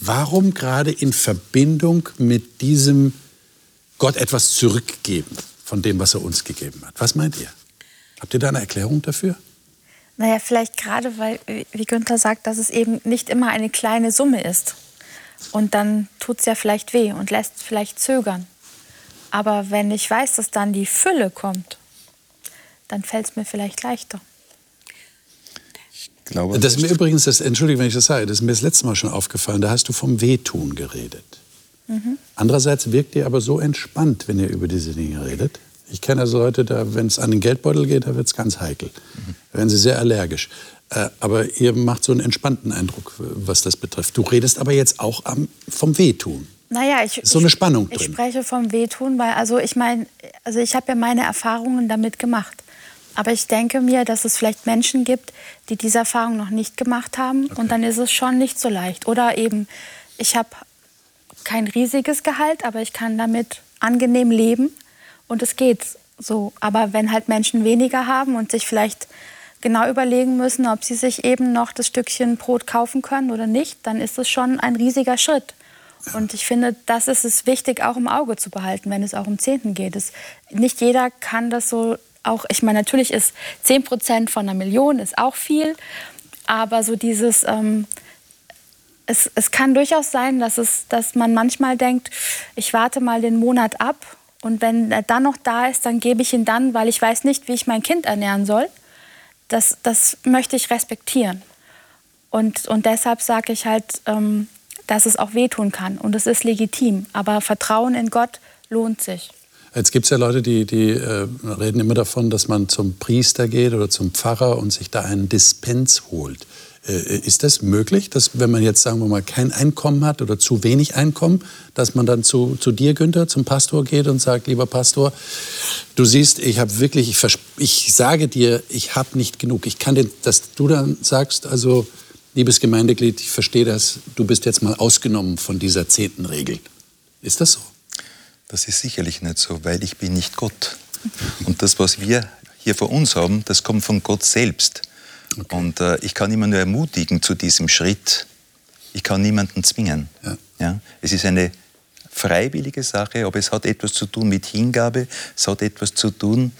Warum gerade in Verbindung mit diesem Gott etwas zurückgeben von dem, was er uns gegeben hat? Was meint ihr? Habt ihr da eine Erklärung dafür? Naja, vielleicht gerade, weil, wie Günther sagt, dass es eben nicht immer eine kleine Summe ist. Und dann tut es ja vielleicht weh und lässt vielleicht zögern. Aber wenn ich weiß, dass dann die Fülle kommt, dann fällt es mir vielleicht leichter glaube, das ist mir übrigens, das, entschuldige, wenn ich das sage, das ist mir das letzte Mal schon aufgefallen, da hast du vom Wehtun geredet. Mhm. Andererseits wirkt ihr aber so entspannt, wenn ihr über diese Dinge redet. Ich kenne also Leute, da, wenn es an den Geldbeutel geht, da wird es ganz heikel. Mhm. Da werden sie sehr allergisch. Äh, aber ihr macht so einen entspannten Eindruck, was das betrifft. Du redest aber jetzt auch am, vom Wehtun. Naja, ich, so eine Spannung ich, drin. ich spreche vom Wehtun, weil also ich meine, also ich habe ja meine Erfahrungen damit gemacht. Aber ich denke mir, dass es vielleicht Menschen gibt, die diese Erfahrung noch nicht gemacht haben. Okay. Und dann ist es schon nicht so leicht. Oder eben, ich habe kein riesiges Gehalt, aber ich kann damit angenehm leben. Und es geht so. Aber wenn halt Menschen weniger haben und sich vielleicht genau überlegen müssen, ob sie sich eben noch das Stückchen Brot kaufen können oder nicht, dann ist es schon ein riesiger Schritt. Und ich finde, das ist es wichtig, auch im Auge zu behalten, wenn es auch um Zehnten geht. Es, nicht jeder kann das so auch, ich meine, natürlich ist 10 Prozent von einer Million ist auch viel, aber so dieses, ähm, es, es kann durchaus sein, dass, es, dass man manchmal denkt, ich warte mal den Monat ab und wenn er dann noch da ist, dann gebe ich ihn dann, weil ich weiß nicht, wie ich mein Kind ernähren soll. Das, das möchte ich respektieren. Und, und deshalb sage ich halt, ähm, dass es auch wehtun kann. Und es ist legitim. Aber Vertrauen in Gott lohnt sich. Jetzt gibt es ja Leute, die, die äh, reden immer davon, dass man zum Priester geht oder zum Pfarrer und sich da einen Dispens holt. Äh, ist das möglich, dass wenn man jetzt, sagen wir mal, kein Einkommen hat oder zu wenig Einkommen, dass man dann zu, zu dir, Günther, zum Pastor geht und sagt, lieber Pastor, du siehst, ich habe wirklich, ich, ich, sage dir, ich habe nicht genug. Ich kann den, dass du dann sagst, also liebes Gemeindeglied, ich verstehe das, du bist jetzt mal ausgenommen von dieser zehnten Regel. Ist das so? Das ist sicherlich nicht so, weil ich bin nicht Gott. Und das, was wir hier vor uns haben, das kommt von Gott selbst. Okay. Und äh, ich kann immer nur ermutigen zu diesem Schritt. Ich kann niemanden zwingen. Ja. Ja? Es ist eine freiwillige Sache, aber es hat etwas zu tun mit Hingabe, es hat etwas zu tun,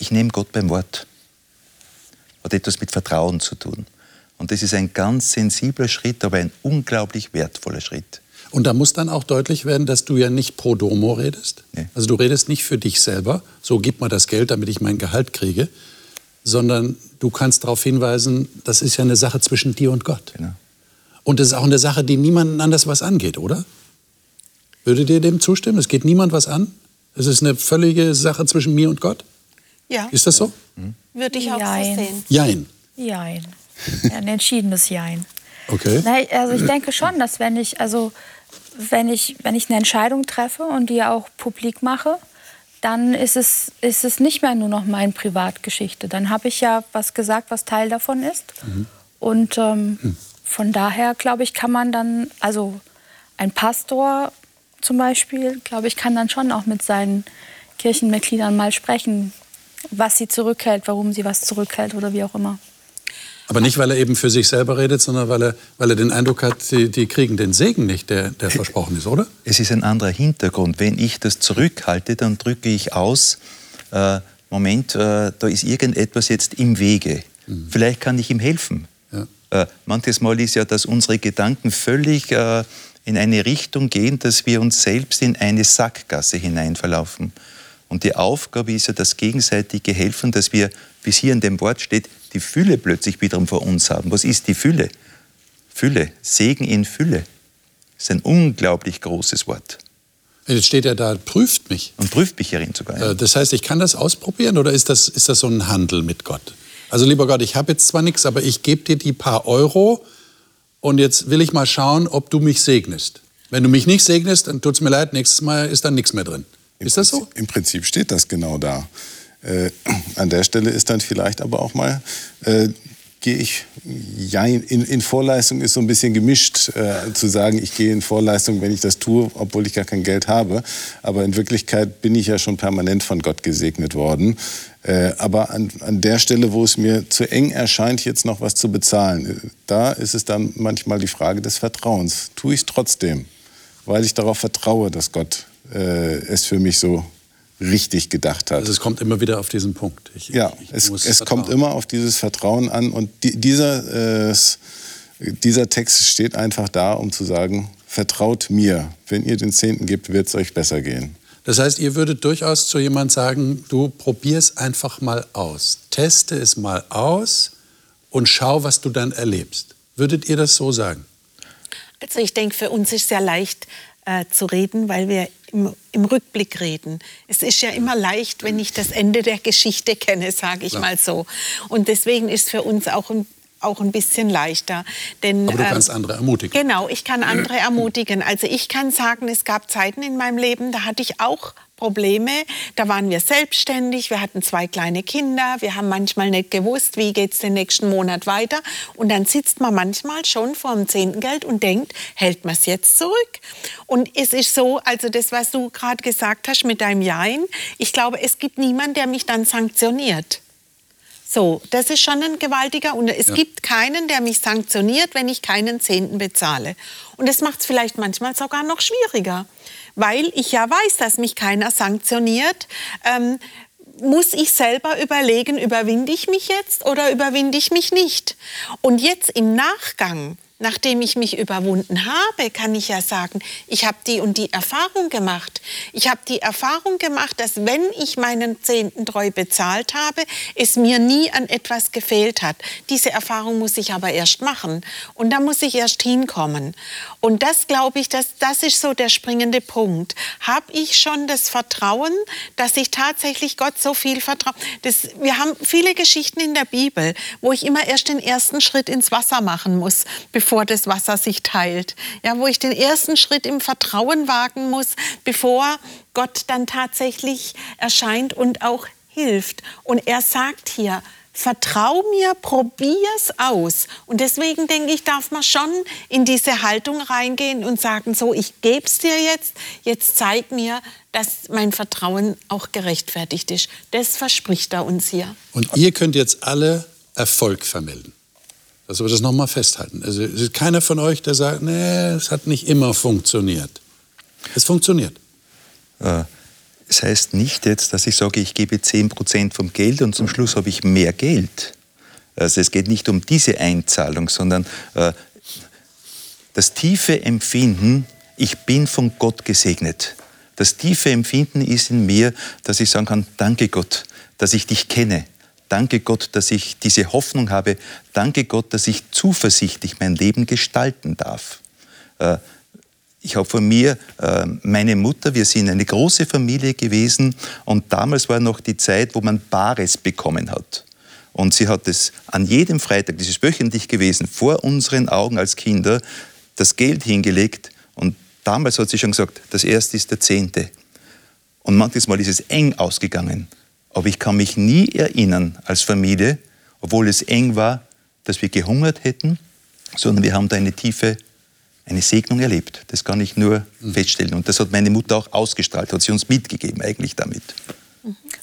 ich nehme Gott beim Wort. Hat etwas mit Vertrauen zu tun. Und das ist ein ganz sensibler Schritt, aber ein unglaublich wertvoller Schritt. Und da muss dann auch deutlich werden, dass du ja nicht pro domo redest. Nee. Also du redest nicht für dich selber, so gib mir das Geld, damit ich mein Gehalt kriege, sondern du kannst darauf hinweisen, das ist ja eine Sache zwischen dir und Gott. Genau. Und das ist auch eine Sache, die niemanden anders was angeht, oder? Würdet ihr dem zustimmen? Es geht niemand was an? Es ist eine völlige Sache zwischen mir und Gott? Ja. Ist das so? Mhm. Würde ich auch Jein. so sehen. Jein. Jein. ein entschiedenes Jein. Okay. Na, also ich denke schon, dass wenn ich, also wenn ich, wenn ich eine Entscheidung treffe und die auch publik mache, dann ist es, ist es nicht mehr nur noch meine Privatgeschichte. Dann habe ich ja was gesagt, was Teil davon ist. Mhm. Und ähm, mhm. von daher, glaube ich, kann man dann, also ein Pastor zum Beispiel, glaube ich, kann dann schon auch mit seinen Kirchenmitgliedern mal sprechen, was sie zurückhält, warum sie was zurückhält oder wie auch immer. Aber nicht, weil er eben für sich selber redet, sondern weil er, weil er den Eindruck hat, die, die kriegen den Segen nicht, der, der versprochen ist, oder? Es ist ein anderer Hintergrund. Wenn ich das zurückhalte, dann drücke ich aus, äh, Moment, äh, da ist irgendetwas jetzt im Wege. Mhm. Vielleicht kann ich ihm helfen. Ja. Äh, manches Mal ist ja, dass unsere Gedanken völlig äh, in eine Richtung gehen, dass wir uns selbst in eine Sackgasse hinein verlaufen. Und die Aufgabe ist ja das gegenseitige Helfen, dass wir, wie es hier in dem Wort steht, die Fülle plötzlich wiederum vor uns haben. Was ist die Fülle? Fülle, Segen in Fülle. Das ist ein unglaublich großes Wort. Jetzt steht ja da, prüft mich. Und prüft mich hierin sogar. Ja. Äh, das heißt, ich kann das ausprobieren oder ist das, ist das so ein Handel mit Gott? Also lieber Gott, ich habe jetzt zwar nichts, aber ich gebe dir die paar Euro und jetzt will ich mal schauen, ob du mich segnest. Wenn du mich nicht segnest, dann tut es mir leid, nächstes Mal ist dann nichts mehr drin. Im ist das so? Im Prinzip steht das genau da. Äh, an der Stelle ist dann vielleicht aber auch mal, äh, gehe ich, ja, in, in, Vorleistung ist so ein bisschen gemischt, äh, zu sagen, ich gehe in Vorleistung, wenn ich das tue, obwohl ich gar kein Geld habe. Aber in Wirklichkeit bin ich ja schon permanent von Gott gesegnet worden. Äh, aber an, an der Stelle, wo es mir zu eng erscheint, jetzt noch was zu bezahlen, da ist es dann manchmal die Frage des Vertrauens. Tue ich es trotzdem, weil ich darauf vertraue, dass Gott äh, es für mich so richtig gedacht hat. Also es kommt immer wieder auf diesen Punkt. Ich, ja, ich, ich es, es kommt immer auf dieses Vertrauen an und die, dieser, äh, dieser Text steht einfach da, um zu sagen, vertraut mir, wenn ihr den Zehnten gibt, wird es euch besser gehen. Das heißt, ihr würdet durchaus zu jemandem sagen, du probier es einfach mal aus, teste es mal aus und schau, was du dann erlebst. Würdet ihr das so sagen? Also ich denke, für uns ist es sehr leicht äh, zu reden, weil wir im, im, Rückblick reden. Es ist ja immer leicht, wenn ich das Ende der Geschichte kenne, sage ich ja. mal so. Und deswegen ist für uns auch ein auch ein bisschen leichter. Denn, Aber du kannst ähm, andere ermutigen. Genau, ich kann andere ermutigen. Also ich kann sagen, es gab Zeiten in meinem Leben, da hatte ich auch Probleme. Da waren wir selbstständig, wir hatten zwei kleine Kinder, wir haben manchmal nicht gewusst, wie geht es den nächsten Monat weiter. Und dann sitzt man manchmal schon vor dem Zehntengeld und denkt, hält man es jetzt zurück? Und es ist so, also das, was du gerade gesagt hast mit deinem Jein, ich glaube, es gibt niemanden, der mich dann sanktioniert. So, das ist schon ein gewaltiger und es ja. gibt keinen, der mich sanktioniert, wenn ich keinen Zehnten bezahle. Und das macht es vielleicht manchmal sogar noch schwieriger, weil ich ja weiß, dass mich keiner sanktioniert. Ähm, muss ich selber überlegen, überwinde ich mich jetzt oder überwinde ich mich nicht? Und jetzt im Nachgang nachdem ich mich überwunden habe, kann ich ja sagen, ich habe die und die Erfahrung gemacht. Ich habe die Erfahrung gemacht, dass wenn ich meinen Zehnten treu bezahlt habe, es mir nie an etwas gefehlt hat. Diese Erfahrung muss ich aber erst machen und da muss ich erst hinkommen. Und das glaube ich, dass das ist so der springende Punkt. Habe ich schon das Vertrauen, dass ich tatsächlich Gott so viel vertraue? Wir haben viele Geschichten in der Bibel, wo ich immer erst den ersten Schritt ins Wasser machen muss, bevor das Wasser sich teilt. Ja, wo ich den ersten Schritt im Vertrauen wagen muss, bevor Gott dann tatsächlich erscheint und auch hilft. Und er sagt hier, vertrau mir, probier's aus. Und deswegen denke ich, darf man schon in diese Haltung reingehen und sagen, so, ich gebe es dir jetzt, jetzt zeig mir, dass mein Vertrauen auch gerechtfertigt ist. Das verspricht er uns hier. Und ihr könnt jetzt alle Erfolg vermelden. Dass wir das nochmal festhalten. Also es ist keiner von euch, der sagt, nee, es hat nicht immer funktioniert. Es funktioniert. Äh, es heißt nicht jetzt, dass ich sage, ich gebe 10% vom Geld und zum Schluss habe ich mehr Geld. Also es geht nicht um diese Einzahlung, sondern äh, das tiefe Empfinden, ich bin von Gott gesegnet. Das tiefe Empfinden ist in mir, dass ich sagen kann, danke Gott, dass ich dich kenne. Danke Gott, dass ich diese Hoffnung habe. Danke Gott, dass ich zuversichtlich mein Leben gestalten darf. Äh, ich habe von mir äh, meine Mutter, wir sind eine große Familie gewesen und damals war noch die Zeit, wo man Bares bekommen hat. Und sie hat es an jedem Freitag, das ist wöchentlich gewesen, vor unseren Augen als Kinder, das Geld hingelegt. Und damals hat sie schon gesagt, das erste ist der Zehnte. Und manches Mal ist es eng ausgegangen. Aber ich kann mich nie erinnern als Familie, obwohl es eng war, dass wir gehungert hätten, sondern wir haben da eine tiefe eine Segnung erlebt. Das kann ich nur feststellen. Und das hat meine Mutter auch ausgestrahlt, hat sie uns mitgegeben eigentlich damit.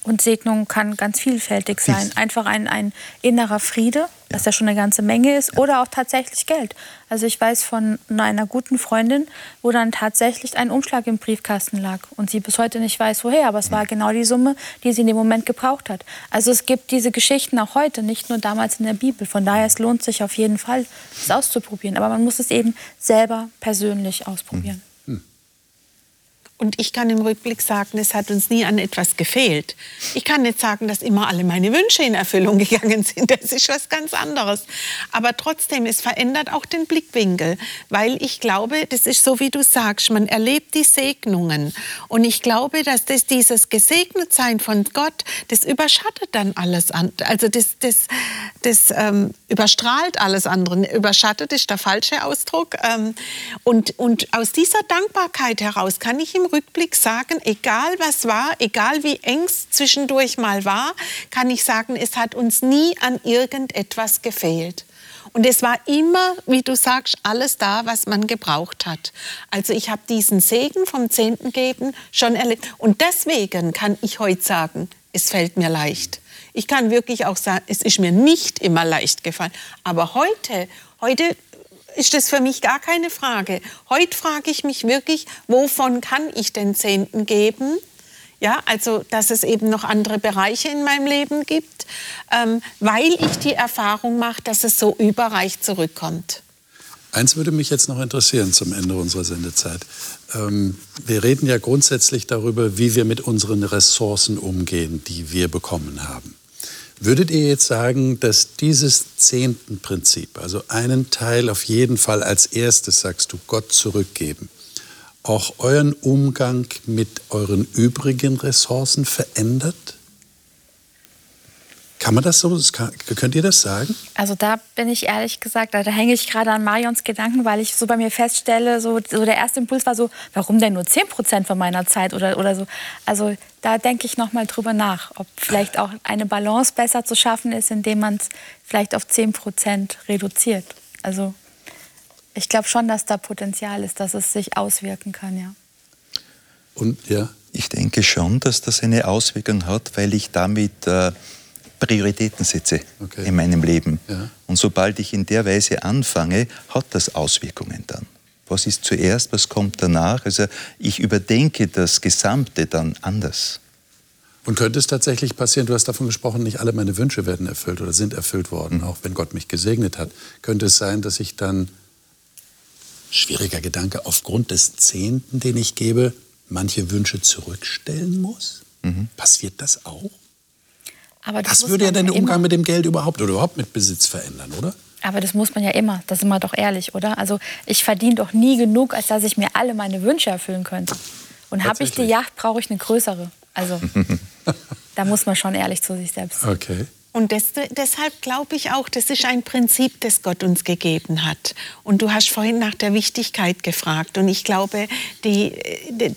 Und Segnung kann ganz vielfältig sein. Einfach ein, ein innerer Friede, was ja schon eine ganze Menge ist, oder auch tatsächlich Geld. Also ich weiß von einer guten Freundin, wo dann tatsächlich ein Umschlag im Briefkasten lag und sie bis heute nicht weiß, woher, aber es war genau die Summe, die sie in dem Moment gebraucht hat. Also es gibt diese Geschichten auch heute, nicht nur damals in der Bibel. Von daher es lohnt sich auf jeden Fall, es auszuprobieren. Aber man muss es eben selber persönlich ausprobieren. Und ich kann im Rückblick sagen, es hat uns nie an etwas gefehlt. Ich kann nicht sagen, dass immer alle meine Wünsche in Erfüllung [LAUGHS] gegangen sind. Das ist was ganz anderes. Aber trotzdem, es verändert auch den Blickwinkel, weil ich glaube, das ist so, wie du sagst, man erlebt die Segnungen. Und ich glaube, dass das, dieses Gesegnetsein von Gott, das überschattet dann alles andere. Also das, das, das ähm, überstrahlt alles andere. Überschattet ist der falsche Ausdruck. Ähm, und, und aus dieser Dankbarkeit heraus kann ich im Rückblick sagen, egal was war, egal wie eng es zwischendurch mal war, kann ich sagen, es hat uns nie an irgendetwas gefehlt. Und es war immer, wie du sagst, alles da, was man gebraucht hat. Also ich habe diesen Segen vom Zehnten geben schon erlebt. Und deswegen kann ich heute sagen, es fällt mir leicht. Ich kann wirklich auch sagen, es ist mir nicht immer leicht gefallen. Aber heute, heute ist das für mich gar keine Frage. Heute frage ich mich wirklich, wovon kann ich den Zehnten geben? Ja, also dass es eben noch andere Bereiche in meinem Leben gibt, ähm, weil ich die Erfahrung mache, dass es so überreich zurückkommt. Eins würde mich jetzt noch interessieren zum Ende unserer Sendezeit. Ähm, wir reden ja grundsätzlich darüber, wie wir mit unseren Ressourcen umgehen, die wir bekommen haben. Würdet ihr jetzt sagen, dass dieses zehnten Prinzip, also einen Teil auf jeden Fall als erstes, sagst du, Gott zurückgeben, auch euren Umgang mit euren übrigen Ressourcen verändert? Kann man das so, könnt ihr das sagen? Also da bin ich ehrlich gesagt, da, hänge ich gerade an Marions Gedanken, weil ich so bei mir feststelle, so, so der erste Impuls war so, warum denn nur 10 Prozent von meiner Zeit oder, oder so. Also da denke ich noch mal drüber nach, ob vielleicht auch eine Balance besser zu schaffen ist, indem man es vielleicht auf 10 Prozent reduziert. Also ich glaube schon, dass da Potenzial ist, dass es sich auswirken kann, ja. Und ja? Ich denke schon, dass das eine Auswirkung hat, weil ich damit äh, Prioritäten setze okay. in meinem Leben. Ja. Und sobald ich in der Weise anfange, hat das Auswirkungen dann. Was ist zuerst, was kommt danach? Also ich überdenke das Gesamte dann anders. Und könnte es tatsächlich passieren, du hast davon gesprochen, nicht alle meine Wünsche werden erfüllt oder sind erfüllt worden, mhm. auch wenn Gott mich gesegnet hat. Könnte es sein, dass ich dann, schwieriger Gedanke, aufgrund des Zehnten, den ich gebe, manche Wünsche zurückstellen muss? Mhm. Passiert das auch? Aber das, das würde ja den Umgang immer. mit dem Geld überhaupt oder überhaupt mit Besitz verändern, oder? Aber das muss man ja immer, das sind wir doch ehrlich, oder? Also ich verdiene doch nie genug, als dass ich mir alle meine Wünsche erfüllen könnte. Und habe ich die Yacht, brauche ich eine größere. Also [LAUGHS] da muss man schon ehrlich zu sich selbst sein. Okay. Und das, deshalb glaube ich auch, das ist ein Prinzip, das Gott uns gegeben hat. Und du hast vorhin nach der Wichtigkeit gefragt. Und ich glaube, die, die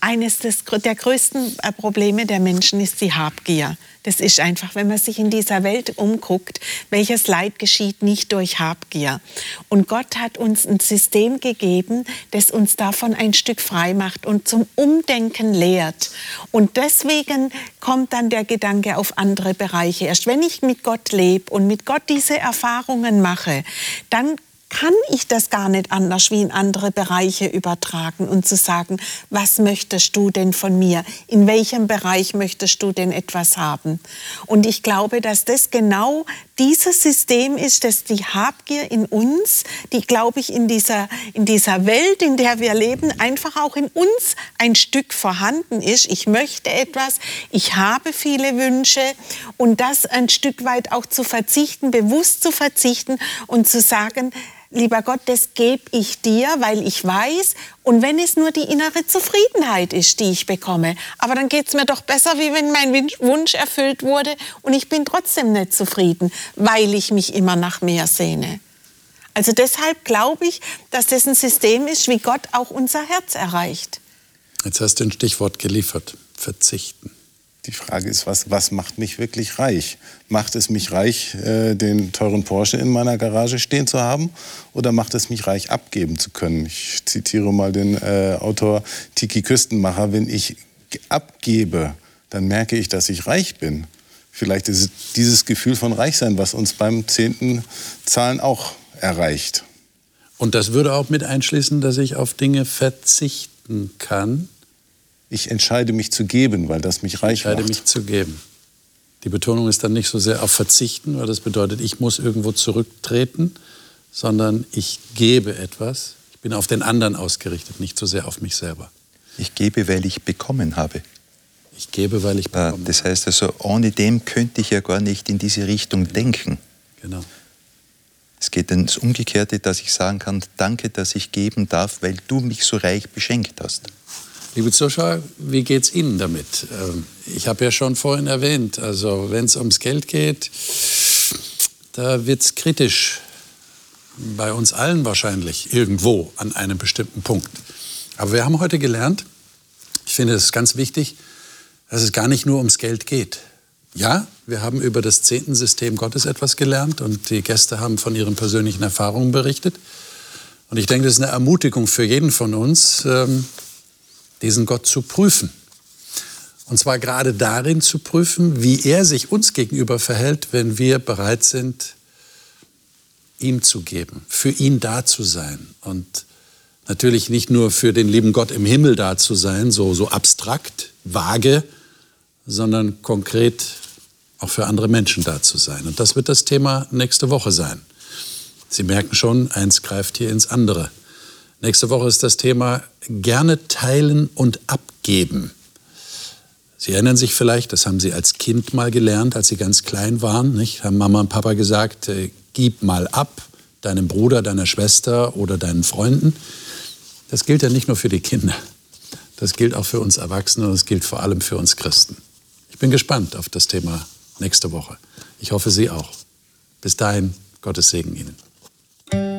eines des, der größten äh, Probleme der Menschen ist die Habgier. Das ist einfach, wenn man sich in dieser Welt umguckt, welches Leid geschieht nicht durch Habgier. Und Gott hat uns ein System gegeben, das uns davon ein Stück frei macht und zum Umdenken lehrt. Und deswegen kommt dann der Gedanke auf andere Bereiche. Erst wenn ich mit Gott lebe und mit Gott diese Erfahrungen mache, dann kann ich das gar nicht anders wie in andere Bereiche übertragen und zu sagen, was möchtest du denn von mir? In welchem Bereich möchtest du denn etwas haben? Und ich glaube, dass das genau dieses System ist, dass die Habgier in uns, die, glaube ich, in dieser, in dieser Welt, in der wir leben, einfach auch in uns ein Stück vorhanden ist. Ich möchte etwas, ich habe viele Wünsche und das ein Stück weit auch zu verzichten, bewusst zu verzichten und zu sagen, lieber Gott, das gebe ich dir, weil ich weiß, und wenn es nur die innere Zufriedenheit ist, die ich bekomme, aber dann geht es mir doch besser, wie wenn mein Wunsch erfüllt wurde und ich bin trotzdem nicht zufrieden, weil ich mich immer nach mehr sehne. Also deshalb glaube ich, dass das ein System ist, wie Gott auch unser Herz erreicht. Jetzt hast du ein Stichwort geliefert, verzichten. Die Frage ist, was, was macht mich wirklich reich? Macht es mich reich, äh, den teuren Porsche in meiner Garage stehen zu haben? Oder macht es mich reich, abgeben zu können? Ich zitiere mal den äh, Autor Tiki Küstenmacher. Wenn ich abgebe, dann merke ich, dass ich reich bin. Vielleicht ist es dieses Gefühl von Reichsein, was uns beim zehnten Zahlen auch erreicht. Und das würde auch mit einschließen, dass ich auf Dinge verzichten kann, ich entscheide mich zu geben, weil das mich reich macht. Ich entscheide mich zu geben. Die Betonung ist dann nicht so sehr auf Verzichten, weil das bedeutet, ich muss irgendwo zurücktreten, sondern ich gebe etwas. Ich bin auf den anderen ausgerichtet, nicht so sehr auf mich selber. Ich gebe, weil ich bekommen habe. Ich gebe, weil ich äh, bekommen Das heißt also, ohne dem könnte ich ja gar nicht in diese Richtung genau. denken. Genau. Es geht ins Umgekehrte, dass ich sagen kann, danke, dass ich geben darf, weil du mich so reich beschenkt hast. Liebe Zuschauer, wie geht es Ihnen damit? Ähm, ich habe ja schon vorhin erwähnt, also wenn es ums Geld geht, da wird es kritisch. Bei uns allen wahrscheinlich, irgendwo an einem bestimmten Punkt. Aber wir haben heute gelernt, ich finde es ganz wichtig, dass es gar nicht nur ums Geld geht. Ja, wir haben über das Zehntensystem Gottes etwas gelernt und die Gäste haben von ihren persönlichen Erfahrungen berichtet. Und ich denke, das ist eine Ermutigung für jeden von uns, ähm, diesen Gott zu prüfen. Und zwar gerade darin zu prüfen, wie er sich uns gegenüber verhält, wenn wir bereit sind, ihm zu geben, für ihn da zu sein. Und natürlich nicht nur für den lieben Gott im Himmel da zu sein, so, so abstrakt, vage, sondern konkret auch für andere Menschen da zu sein. Und das wird das Thema nächste Woche sein. Sie merken schon, eins greift hier ins andere. Nächste Woche ist das Thema gerne teilen und abgeben. Sie erinnern sich vielleicht, das haben Sie als Kind mal gelernt, als Sie ganz klein waren, nicht? Haben Mama und Papa gesagt, äh, gib mal ab, deinem Bruder, deiner Schwester oder deinen Freunden. Das gilt ja nicht nur für die Kinder. Das gilt auch für uns Erwachsene und es gilt vor allem für uns Christen. Ich bin gespannt auf das Thema nächste Woche. Ich hoffe, Sie auch. Bis dahin, Gottes Segen Ihnen.